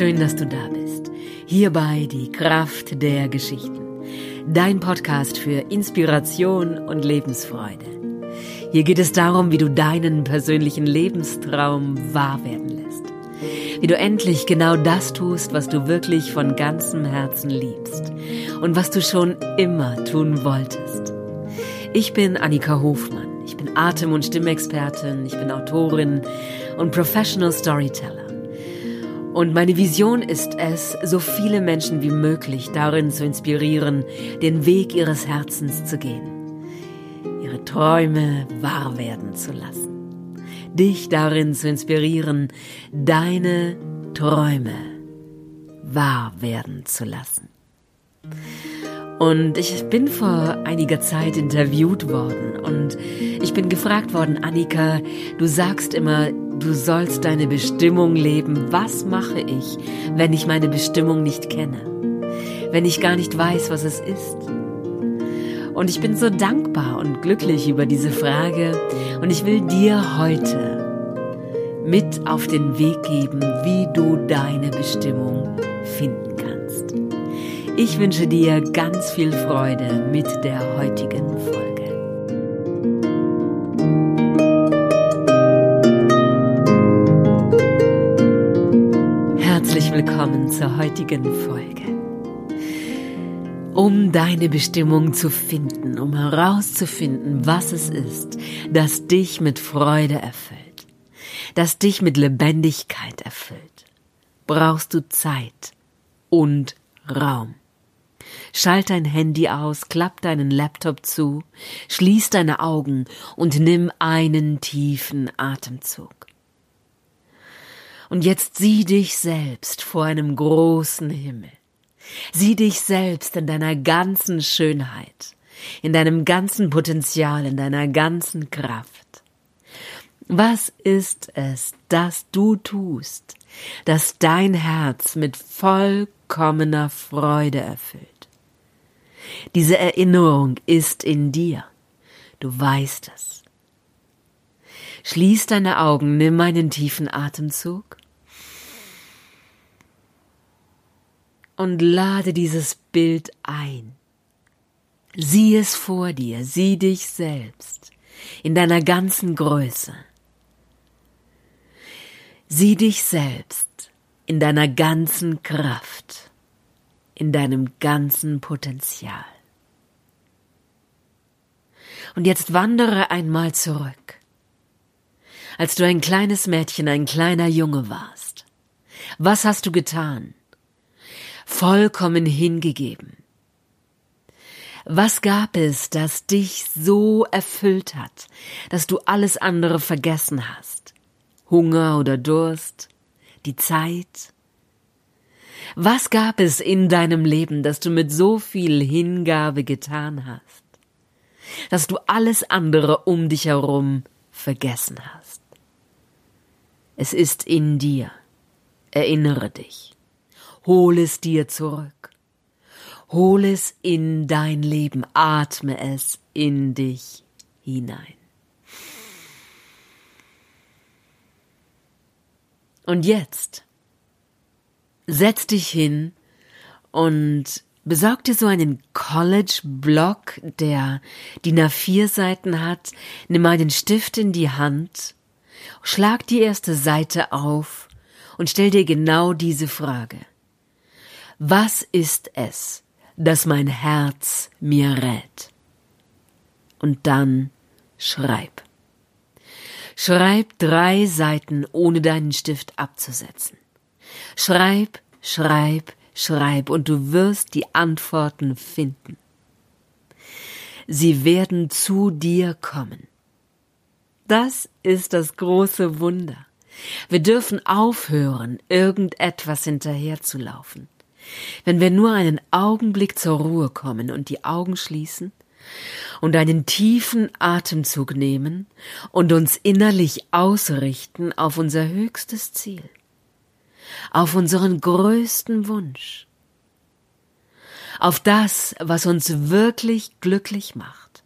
Schön, dass du da bist. Hierbei die Kraft der Geschichten. Dein Podcast für Inspiration und Lebensfreude. Hier geht es darum, wie du deinen persönlichen Lebenstraum wahr werden lässt. Wie du endlich genau das tust, was du wirklich von ganzem Herzen liebst und was du schon immer tun wolltest. Ich bin Annika Hofmann. Ich bin Atem- und Stimmexpertin. Ich bin Autorin und Professional Storyteller. Und meine Vision ist es, so viele Menschen wie möglich darin zu inspirieren, den Weg ihres Herzens zu gehen, ihre Träume wahr werden zu lassen, dich darin zu inspirieren, deine Träume wahr werden zu lassen. Und ich bin vor einiger Zeit interviewt worden. Und ich bin gefragt worden, Annika, du sagst immer, du sollst deine Bestimmung leben. Was mache ich, wenn ich meine Bestimmung nicht kenne? Wenn ich gar nicht weiß, was es ist? Und ich bin so dankbar und glücklich über diese Frage und ich will dir heute mit auf den Weg geben, wie du deine Bestimmung finden kannst. Ich wünsche dir ganz viel Freude mit der heutigen willkommen zur heutigen Folge. Um deine Bestimmung zu finden, um herauszufinden, was es ist, das dich mit Freude erfüllt, das dich mit Lebendigkeit erfüllt, brauchst du Zeit und Raum. Schalt dein Handy aus, klapp deinen Laptop zu, schließ deine Augen und nimm einen tiefen Atemzug. Und jetzt sieh dich selbst vor einem großen Himmel. Sieh dich selbst in deiner ganzen Schönheit, in deinem ganzen Potenzial, in deiner ganzen Kraft. Was ist es, das du tust, das dein Herz mit vollkommener Freude erfüllt? Diese Erinnerung ist in dir. Du weißt es. Schließ deine Augen, nimm einen tiefen Atemzug und lade dieses Bild ein. Sieh es vor dir, sieh dich selbst in deiner ganzen Größe. Sieh dich selbst in deiner ganzen Kraft in deinem ganzen Potenzial. Und jetzt wandere einmal zurück, als du ein kleines Mädchen, ein kleiner Junge warst. Was hast du getan? Vollkommen hingegeben. Was gab es, das dich so erfüllt hat, dass du alles andere vergessen hast? Hunger oder Durst? Die Zeit? Was gab es in deinem Leben, das du mit so viel Hingabe getan hast, dass du alles andere um dich herum vergessen hast? Es ist in dir. Erinnere dich. Hol es dir zurück. Hol es in dein Leben. Atme es in dich hinein. Und jetzt setz dich hin und besorg dir so einen College-Block, der DIN A4 Seiten hat, nimm einen Stift in die Hand, schlag die erste Seite auf und stell dir genau diese Frage. Was ist es, das mein Herz mir rät? Und dann schreib. Schreib drei Seiten, ohne deinen Stift abzusetzen. Schreib, schreib, schreib und du wirst die Antworten finden. Sie werden zu dir kommen. Das ist das große Wunder. Wir dürfen aufhören, irgendetwas hinterherzulaufen. Wenn wir nur einen Augenblick zur Ruhe kommen und die Augen schließen und einen tiefen Atemzug nehmen und uns innerlich ausrichten auf unser höchstes Ziel auf unseren größten Wunsch, auf das, was uns wirklich glücklich macht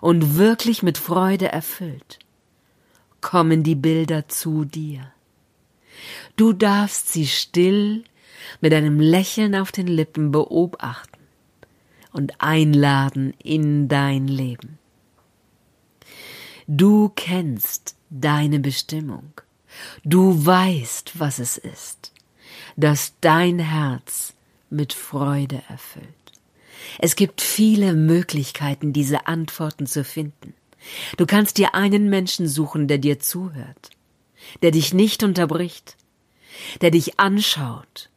und wirklich mit Freude erfüllt, kommen die Bilder zu dir. Du darfst sie still mit einem Lächeln auf den Lippen beobachten und einladen in dein Leben. Du kennst deine Bestimmung. Du weißt, was es ist, dass dein Herz mit Freude erfüllt. Es gibt viele Möglichkeiten, diese Antworten zu finden. Du kannst dir einen Menschen suchen, der dir zuhört, der dich nicht unterbricht, der dich anschaut.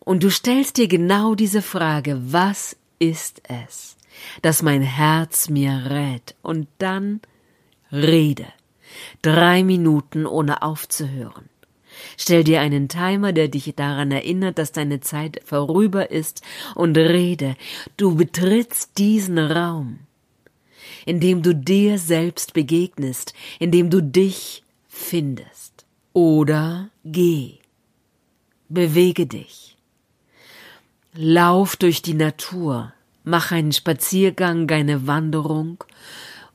Und du stellst dir genau diese Frage, was ist es, das mein Herz mir rät? Und dann rede. Drei Minuten ohne aufzuhören. Stell dir einen Timer, der dich daran erinnert, dass deine Zeit vorüber ist, und rede. Du betrittst diesen Raum, in dem du dir selbst begegnest, in dem du dich findest. Oder geh. Bewege dich. Lauf durch die Natur, mach einen Spaziergang, eine Wanderung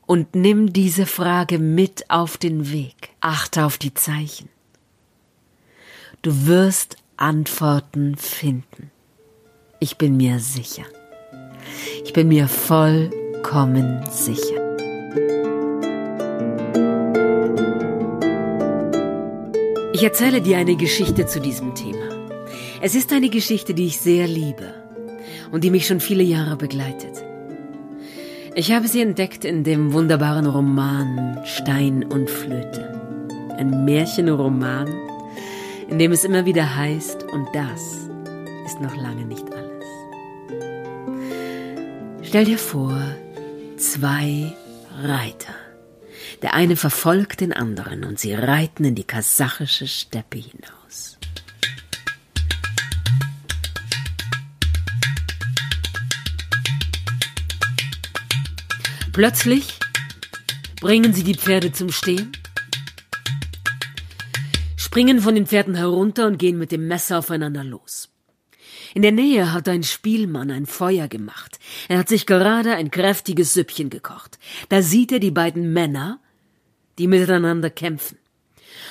und nimm diese Frage mit auf den Weg. Achte auf die Zeichen. Du wirst Antworten finden. Ich bin mir sicher. Ich bin mir vollkommen sicher. Ich erzähle dir eine Geschichte zu diesem Thema. Es ist eine Geschichte, die ich sehr liebe und die mich schon viele Jahre begleitet. Ich habe sie entdeckt in dem wunderbaren Roman Stein und Flöte. Ein Märchenroman, in dem es immer wieder heißt, und das ist noch lange nicht alles. Stell dir vor, zwei Reiter. Der eine verfolgt den anderen und sie reiten in die kasachische Steppe hinaus. Plötzlich bringen sie die Pferde zum Stehen, springen von den Pferden herunter und gehen mit dem Messer aufeinander los. In der Nähe hat ein Spielmann ein Feuer gemacht. Er hat sich gerade ein kräftiges Süppchen gekocht. Da sieht er die beiden Männer, die miteinander kämpfen.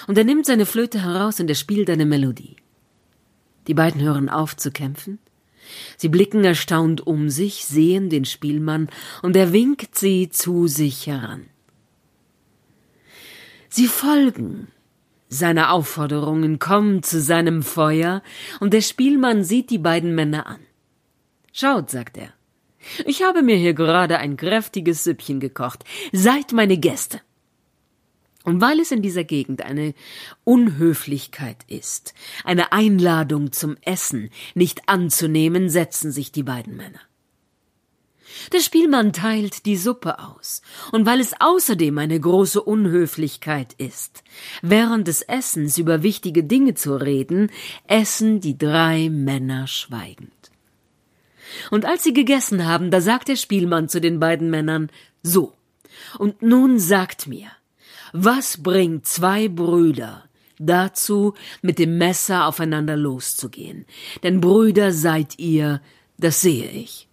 Und er nimmt seine Flöte heraus und er spielt eine Melodie. Die beiden hören auf zu kämpfen Sie blicken erstaunt um sich, sehen den Spielmann, und er winkt sie zu sich heran. Sie folgen seiner Aufforderungen, kommen zu seinem Feuer, und der Spielmann sieht die beiden Männer an. Schaut, sagt er, ich habe mir hier gerade ein kräftiges Süppchen gekocht. Seid meine Gäste. Und weil es in dieser Gegend eine Unhöflichkeit ist, eine Einladung zum Essen nicht anzunehmen, setzen sich die beiden Männer. Der Spielmann teilt die Suppe aus, und weil es außerdem eine große Unhöflichkeit ist, während des Essens über wichtige Dinge zu reden, essen die drei Männer schweigend. Und als sie gegessen haben, da sagt der Spielmann zu den beiden Männern So, und nun sagt mir, was bringt zwei Brüder dazu, mit dem Messer aufeinander loszugehen? Denn Brüder seid ihr, das sehe ich.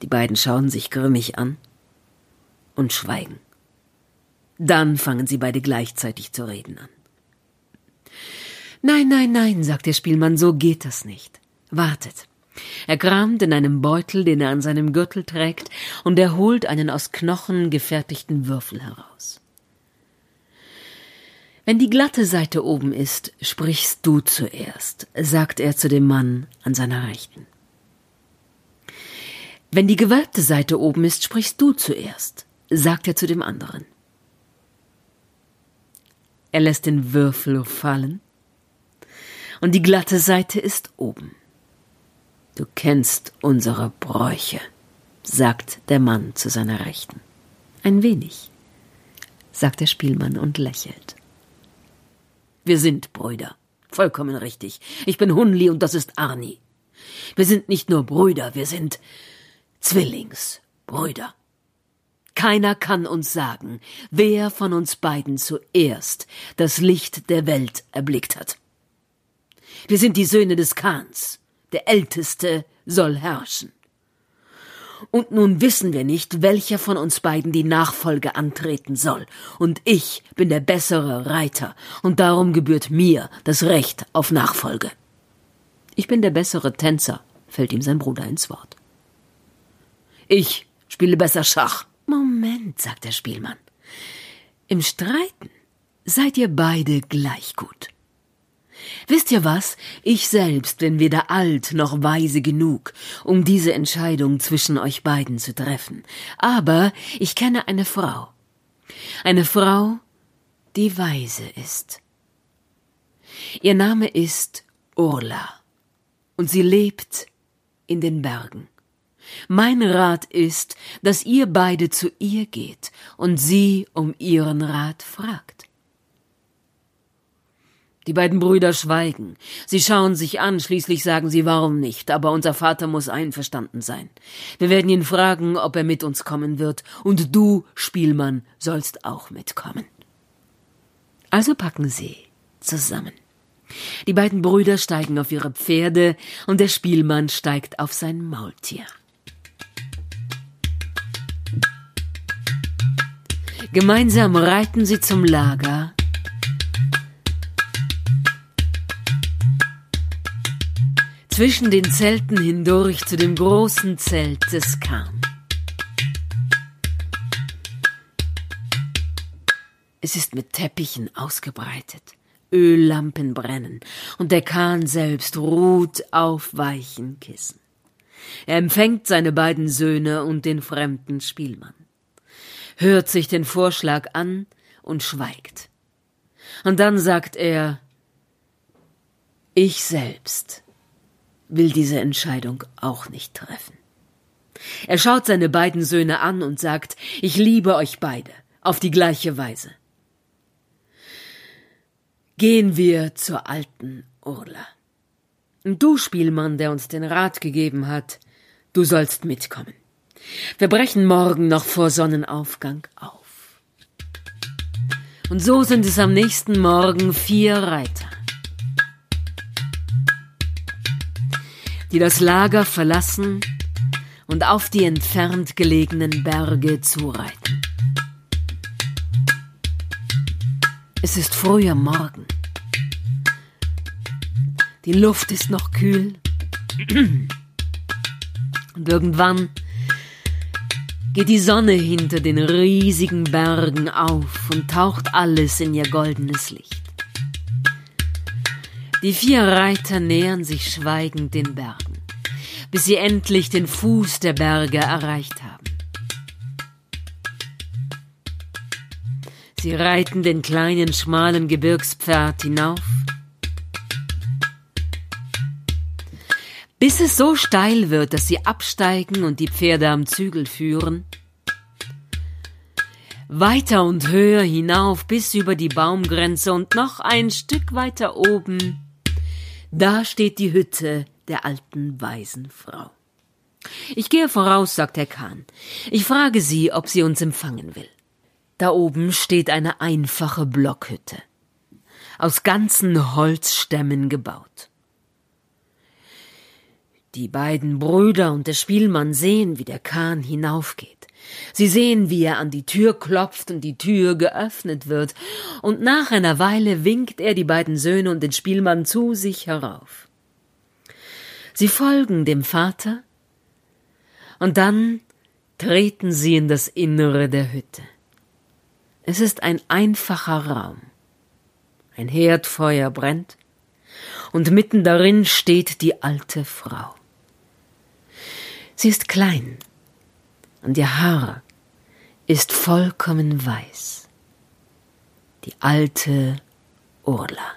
Die beiden schauen sich grimmig an und schweigen. Dann fangen sie beide gleichzeitig zu reden an. Nein, nein, nein, sagt der Spielmann, so geht das nicht. Wartet. Er kramt in einem Beutel, den er an seinem Gürtel trägt, und er holt einen aus Knochen gefertigten Würfel heraus. Wenn die glatte Seite oben ist, sprichst du zuerst, sagt er zu dem Mann an seiner Rechten. Wenn die gewölbte Seite oben ist, sprichst du zuerst, sagt er zu dem anderen. Er lässt den Würfel fallen, und die glatte Seite ist oben. Du kennst unsere Bräuche, sagt der Mann zu seiner Rechten. Ein wenig, sagt der Spielmann und lächelt. Wir sind Brüder. Vollkommen richtig. Ich bin Hunli und das ist Arni. Wir sind nicht nur Brüder, wir sind Zwillingsbrüder. Keiner kann uns sagen, wer von uns beiden zuerst das Licht der Welt erblickt hat. Wir sind die Söhne des Khans. Der Älteste soll herrschen. Und nun wissen wir nicht, welcher von uns beiden die Nachfolge antreten soll. Und ich bin der bessere Reiter, und darum gebührt mir das Recht auf Nachfolge. Ich bin der bessere Tänzer, fällt ihm sein Bruder ins Wort. Ich spiele besser Schach. Moment, sagt der Spielmann. Im Streiten seid ihr beide gleich gut. Wisst ihr was? Ich selbst bin weder alt noch weise genug, um diese Entscheidung zwischen euch beiden zu treffen. Aber ich kenne eine Frau. Eine Frau, die weise ist. Ihr Name ist Urla. Und sie lebt in den Bergen. Mein Rat ist, dass ihr beide zu ihr geht und sie um ihren Rat fragt. Die beiden Brüder schweigen. Sie schauen sich an, schließlich sagen sie warum nicht, aber unser Vater muss einverstanden sein. Wir werden ihn fragen, ob er mit uns kommen wird, und du, Spielmann, sollst auch mitkommen. Also packen sie zusammen. Die beiden Brüder steigen auf ihre Pferde, und der Spielmann steigt auf sein Maultier. Gemeinsam reiten sie zum Lager, zwischen den Zelten hindurch zu dem großen Zelt des Khan. Es ist mit Teppichen ausgebreitet, Öllampen brennen, und der Kahn selbst ruht auf weichen Kissen. Er empfängt seine beiden Söhne und den fremden Spielmann, hört sich den Vorschlag an und schweigt. Und dann sagt er Ich selbst will diese Entscheidung auch nicht treffen. Er schaut seine beiden Söhne an und sagt, ich liebe euch beide, auf die gleiche Weise. Gehen wir zur alten Urla. Du, Spielmann, der uns den Rat gegeben hat, du sollst mitkommen. Wir brechen morgen noch vor Sonnenaufgang auf. Und so sind es am nächsten Morgen vier Reiter. Die das Lager verlassen und auf die entfernt gelegenen Berge zureiten. Es ist früher Morgen. Die Luft ist noch kühl. Und irgendwann geht die Sonne hinter den riesigen Bergen auf und taucht alles in ihr goldenes Licht. Die vier Reiter nähern sich schweigend den Bergen, bis sie endlich den Fuß der Berge erreicht haben. Sie reiten den kleinen, schmalen Gebirgspfad hinauf, bis es so steil wird, dass sie absteigen und die Pferde am Zügel führen. Weiter und höher hinauf bis über die Baumgrenze und noch ein Stück weiter oben da steht die Hütte der alten weisen Frau. Ich gehe voraus, sagt Herr Kahn. Ich frage sie, ob sie uns empfangen will. Da oben steht eine einfache Blockhütte, aus ganzen Holzstämmen gebaut. Die beiden Brüder und der Spielmann sehen, wie der Kahn hinaufgeht. Sie sehen, wie er an die Tür klopft und die Tür geöffnet wird, und nach einer Weile winkt er die beiden Söhne und den Spielmann zu sich herauf. Sie folgen dem Vater, und dann treten sie in das Innere der Hütte. Es ist ein einfacher Raum. Ein Herdfeuer brennt, und mitten darin steht die alte Frau. Sie ist klein, und ihr Haar ist vollkommen weiß. Die alte Urla.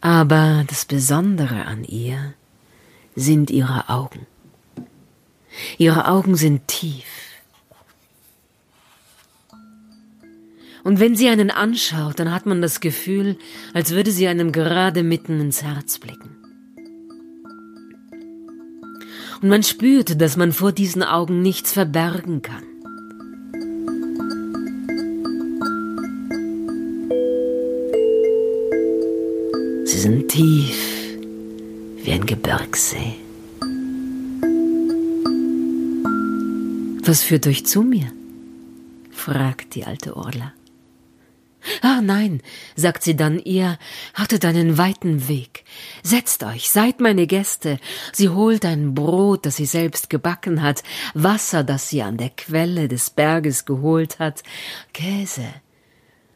Aber das Besondere an ihr sind ihre Augen. Ihre Augen sind tief. Und wenn sie einen anschaut, dann hat man das Gefühl, als würde sie einem gerade mitten ins Herz blicken. Und man spürt, dass man vor diesen Augen nichts verbergen kann. Sie sind tief wie ein Gebirgssee. Was führt euch zu mir? fragt die alte Orla. Ah nein, sagt sie dann, ihr hattet einen weiten Weg. Setzt euch, seid meine Gäste. Sie holt ein Brot, das sie selbst gebacken hat, Wasser, das sie an der Quelle des Berges geholt hat, Käse.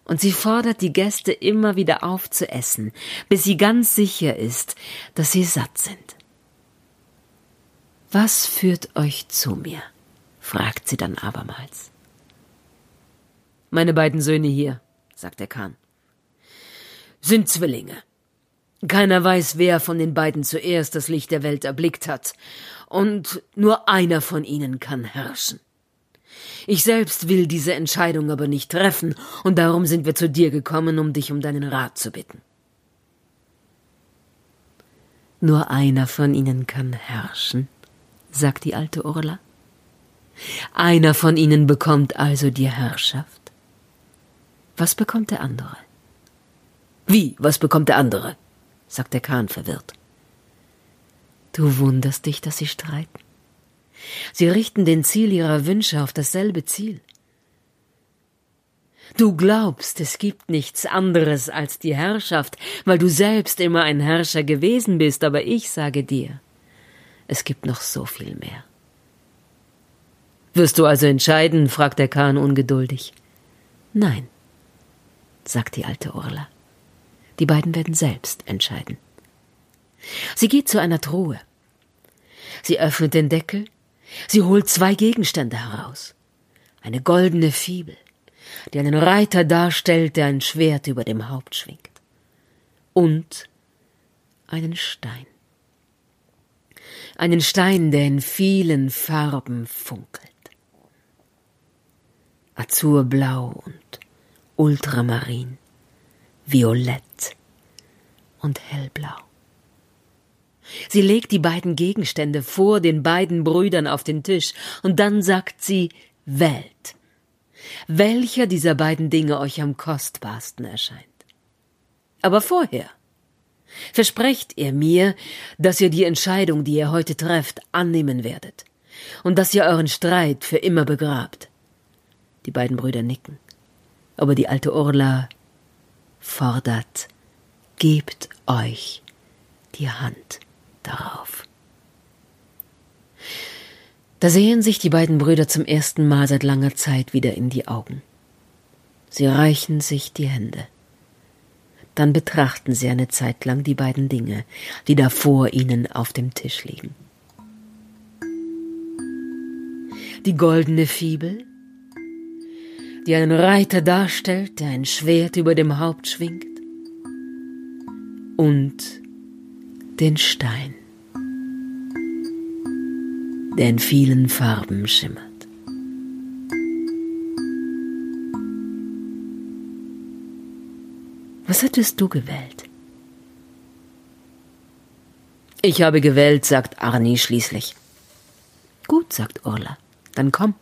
Und sie fordert die Gäste immer wieder auf zu essen, bis sie ganz sicher ist, dass sie satt sind. Was führt euch zu mir? fragt sie dann abermals. Meine beiden Söhne hier, sagt der Kahn. Sind Zwillinge. Keiner weiß, wer von den beiden zuerst das Licht der Welt erblickt hat, und nur einer von ihnen kann herrschen. Ich selbst will diese Entscheidung aber nicht treffen, und darum sind wir zu dir gekommen, um dich um deinen Rat zu bitten. Nur einer von ihnen kann herrschen, sagt die alte Orla. Einer von ihnen bekommt also die Herrschaft. Was bekommt der andere? Wie, was bekommt der andere? sagt der Kahn verwirrt. Du wunderst dich, dass sie streiten. Sie richten den Ziel ihrer Wünsche auf dasselbe Ziel. Du glaubst, es gibt nichts anderes als die Herrschaft, weil du selbst immer ein Herrscher gewesen bist, aber ich sage dir, es gibt noch so viel mehr. Wirst du also entscheiden? fragt der Kahn ungeduldig. Nein, sagt die alte Orla. Die beiden werden selbst entscheiden. Sie geht zu einer Truhe. Sie öffnet den Deckel, sie holt zwei Gegenstände heraus. Eine goldene Fibel, die einen Reiter darstellt, der ein Schwert über dem Haupt schwingt. Und einen Stein. Einen Stein, der in vielen Farben funkelt. Azurblau und Ultramarin, Violett und Hellblau. Sie legt die beiden Gegenstände vor den beiden Brüdern auf den Tisch, und dann sagt sie Wählt. Welcher dieser beiden Dinge euch am kostbarsten erscheint? Aber vorher versprecht ihr mir, dass ihr die Entscheidung, die ihr heute trefft, annehmen werdet, und dass ihr euren Streit für immer begrabt. Die beiden Brüder nicken aber die alte Orla fordert, gebt euch die Hand darauf. Da sehen sich die beiden Brüder zum ersten Mal seit langer Zeit wieder in die Augen. Sie reichen sich die Hände. Dann betrachten sie eine Zeit lang die beiden Dinge, die da vor ihnen auf dem Tisch liegen. Die goldene Fibel, die einen Reiter darstellt, der ein Schwert über dem Haupt schwingt, und den Stein, der in vielen Farben schimmert. Was hättest du gewählt? Ich habe gewählt, sagt Arni schließlich. Gut, sagt Orla, dann komm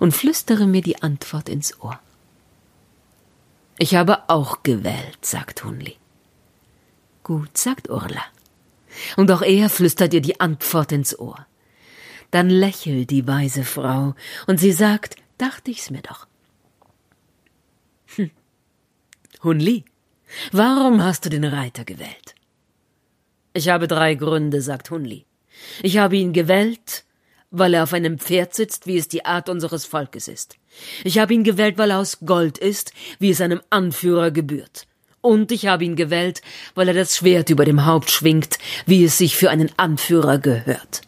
und flüstere mir die Antwort ins Ohr. Ich habe auch gewählt, sagt Hunli. Gut, sagt Urla. Und auch er flüstert ihr die Antwort ins Ohr. Dann lächelt die weise Frau und sie sagt, dachte ich's mir doch. Hm. Hunli, warum hast du den Reiter gewählt? Ich habe drei Gründe, sagt Hunli. Ich habe ihn gewählt, weil er auf einem Pferd sitzt, wie es die Art unseres Volkes ist. Ich habe ihn gewählt, weil er aus Gold ist, wie es einem Anführer gebührt. Und ich habe ihn gewählt, weil er das Schwert über dem Haupt schwingt, wie es sich für einen Anführer gehört.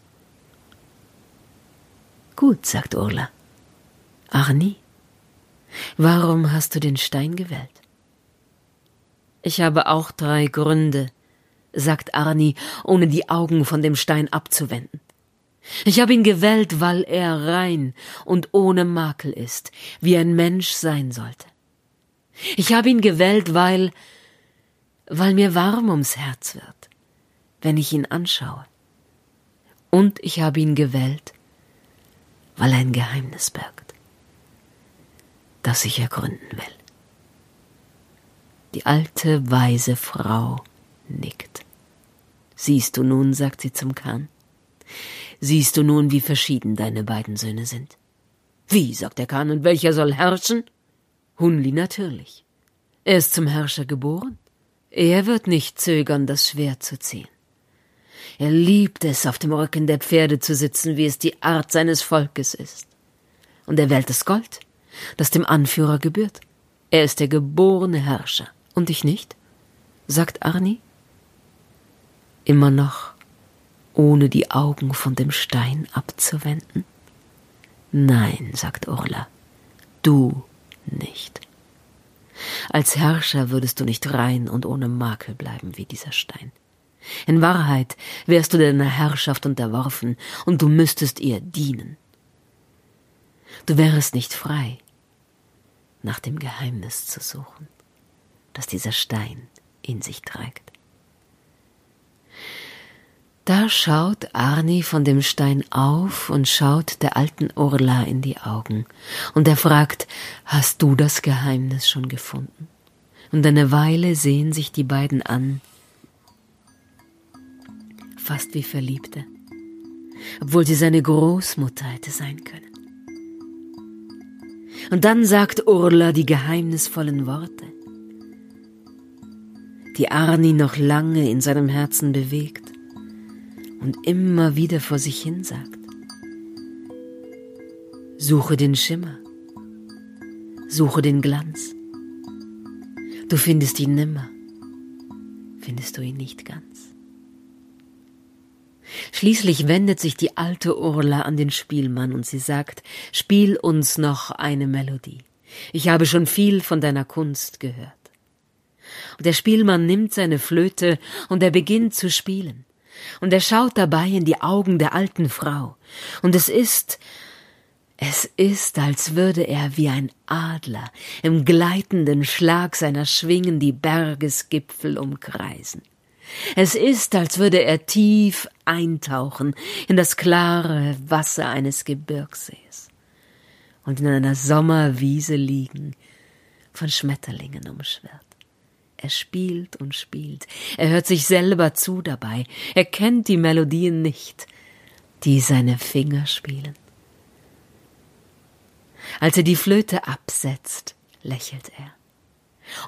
Gut, sagt Urla. Arni, warum hast du den Stein gewählt? Ich habe auch drei Gründe, sagt Arni, ohne die Augen von dem Stein abzuwenden. Ich habe ihn gewählt, weil er rein und ohne Makel ist, wie ein Mensch sein sollte. Ich habe ihn gewählt, weil, weil mir warm ums Herz wird, wenn ich ihn anschaue. Und ich habe ihn gewählt, weil er ein Geheimnis birgt, das ich ergründen will. Die alte, weise Frau nickt. Siehst du nun, sagt sie zum Kahn, Siehst du nun, wie verschieden deine beiden Söhne sind? Wie, sagt der Kahn, und welcher soll herrschen? Hunli natürlich. Er ist zum Herrscher geboren. Er wird nicht zögern, das Schwert zu ziehen. Er liebt es, auf dem Rücken der Pferde zu sitzen, wie es die Art seines Volkes ist. Und er wählt das Gold, das dem Anführer gebührt. Er ist der geborene Herrscher. Und ich nicht? sagt Arni. Immer noch, ohne die Augen von dem Stein abzuwenden. Nein, sagt Urla, du nicht. Als Herrscher würdest du nicht rein und ohne Makel bleiben wie dieser Stein. In Wahrheit wärst du deiner Herrschaft unterworfen und du müsstest ihr dienen. Du wärest nicht frei, nach dem Geheimnis zu suchen, das dieser Stein in sich trägt. Da schaut Arni von dem Stein auf und schaut der alten Urla in die Augen, und er fragt, Hast du das Geheimnis schon gefunden? Und eine Weile sehen sich die beiden an, fast wie Verliebte, obwohl sie seine Großmutter hätte sein können. Und dann sagt Urla die geheimnisvollen Worte, die Arni noch lange in seinem Herzen bewegt und immer wieder vor sich hin sagt. Suche den Schimmer, suche den Glanz. Du findest ihn nimmer, findest du ihn nicht ganz. Schließlich wendet sich die alte Urla an den Spielmann und sie sagt, Spiel uns noch eine Melodie. Ich habe schon viel von deiner Kunst gehört. Und der Spielmann nimmt seine Flöte und er beginnt zu spielen und er schaut dabei in die Augen der alten Frau, und es ist, es ist, als würde er wie ein Adler im gleitenden Schlag seiner Schwingen die Bergesgipfel umkreisen. Es ist, als würde er tief eintauchen in das klare Wasser eines Gebirgssees und in einer Sommerwiese liegen, von Schmetterlingen umschwirrt. Er spielt und spielt. Er hört sich selber zu dabei. Er kennt die Melodien nicht, die seine Finger spielen. Als er die Flöte absetzt, lächelt er.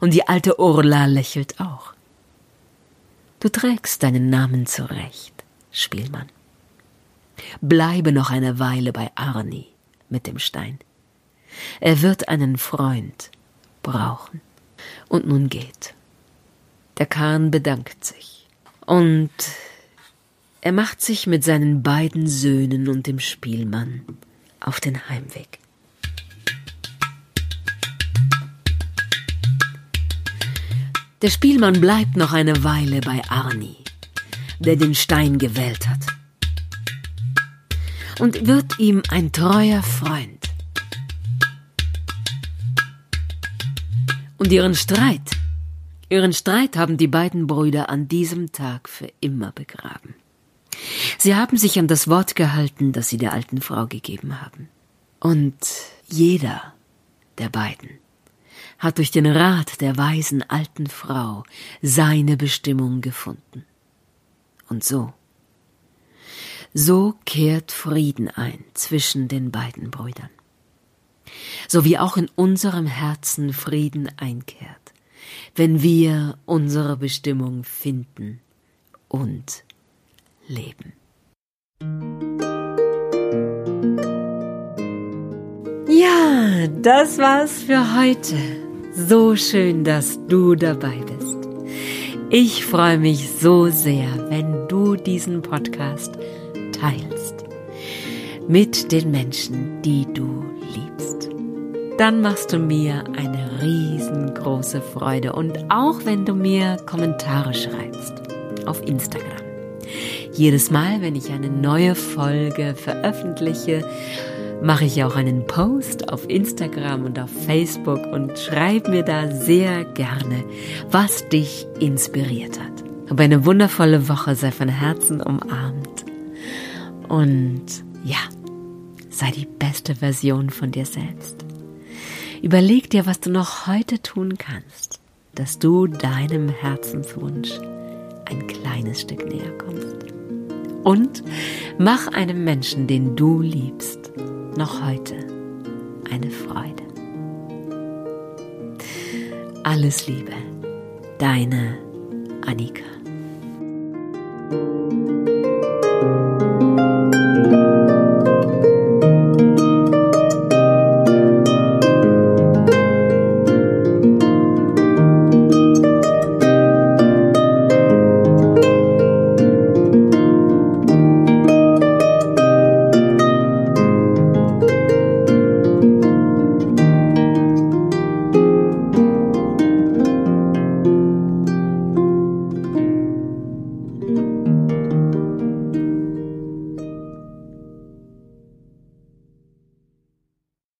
Und die alte Urla lächelt auch. Du trägst deinen Namen zurecht, Spielmann. Bleibe noch eine Weile bei Arni mit dem Stein. Er wird einen Freund brauchen. Und nun geht. Der Kahn bedankt sich. Und er macht sich mit seinen beiden Söhnen und dem Spielmann auf den Heimweg. Der Spielmann bleibt noch eine Weile bei Arni, der den Stein gewählt hat, und wird ihm ein treuer Freund. Und ihren Streit Ihren Streit haben die beiden Brüder an diesem Tag für immer begraben. Sie haben sich an das Wort gehalten, das sie der alten Frau gegeben haben. Und jeder der beiden hat durch den Rat der weisen alten Frau seine Bestimmung gefunden. Und so, so kehrt Frieden ein zwischen den beiden Brüdern, so wie auch in unserem Herzen Frieden einkehrt wenn wir unsere Bestimmung finden und leben. Ja, das war's für heute. So schön, dass du dabei bist. Ich freue mich so sehr, wenn du diesen Podcast teilst mit den Menschen, die du liebst. Dann machst du mir eine riesengroße Freude. Und auch wenn du mir Kommentare schreibst auf Instagram. Jedes Mal, wenn ich eine neue Folge veröffentliche, mache ich auch einen Post auf Instagram und auf Facebook und schreib mir da sehr gerne, was dich inspiriert hat. Hab eine wundervolle Woche, sei von Herzen umarmt. Und ja, sei die beste Version von dir selbst. Überleg dir, was du noch heute tun kannst, dass du deinem Herzenswunsch ein kleines Stück näher kommst. Und mach einem Menschen, den du liebst, noch heute eine Freude. Alles Liebe, deine Annika.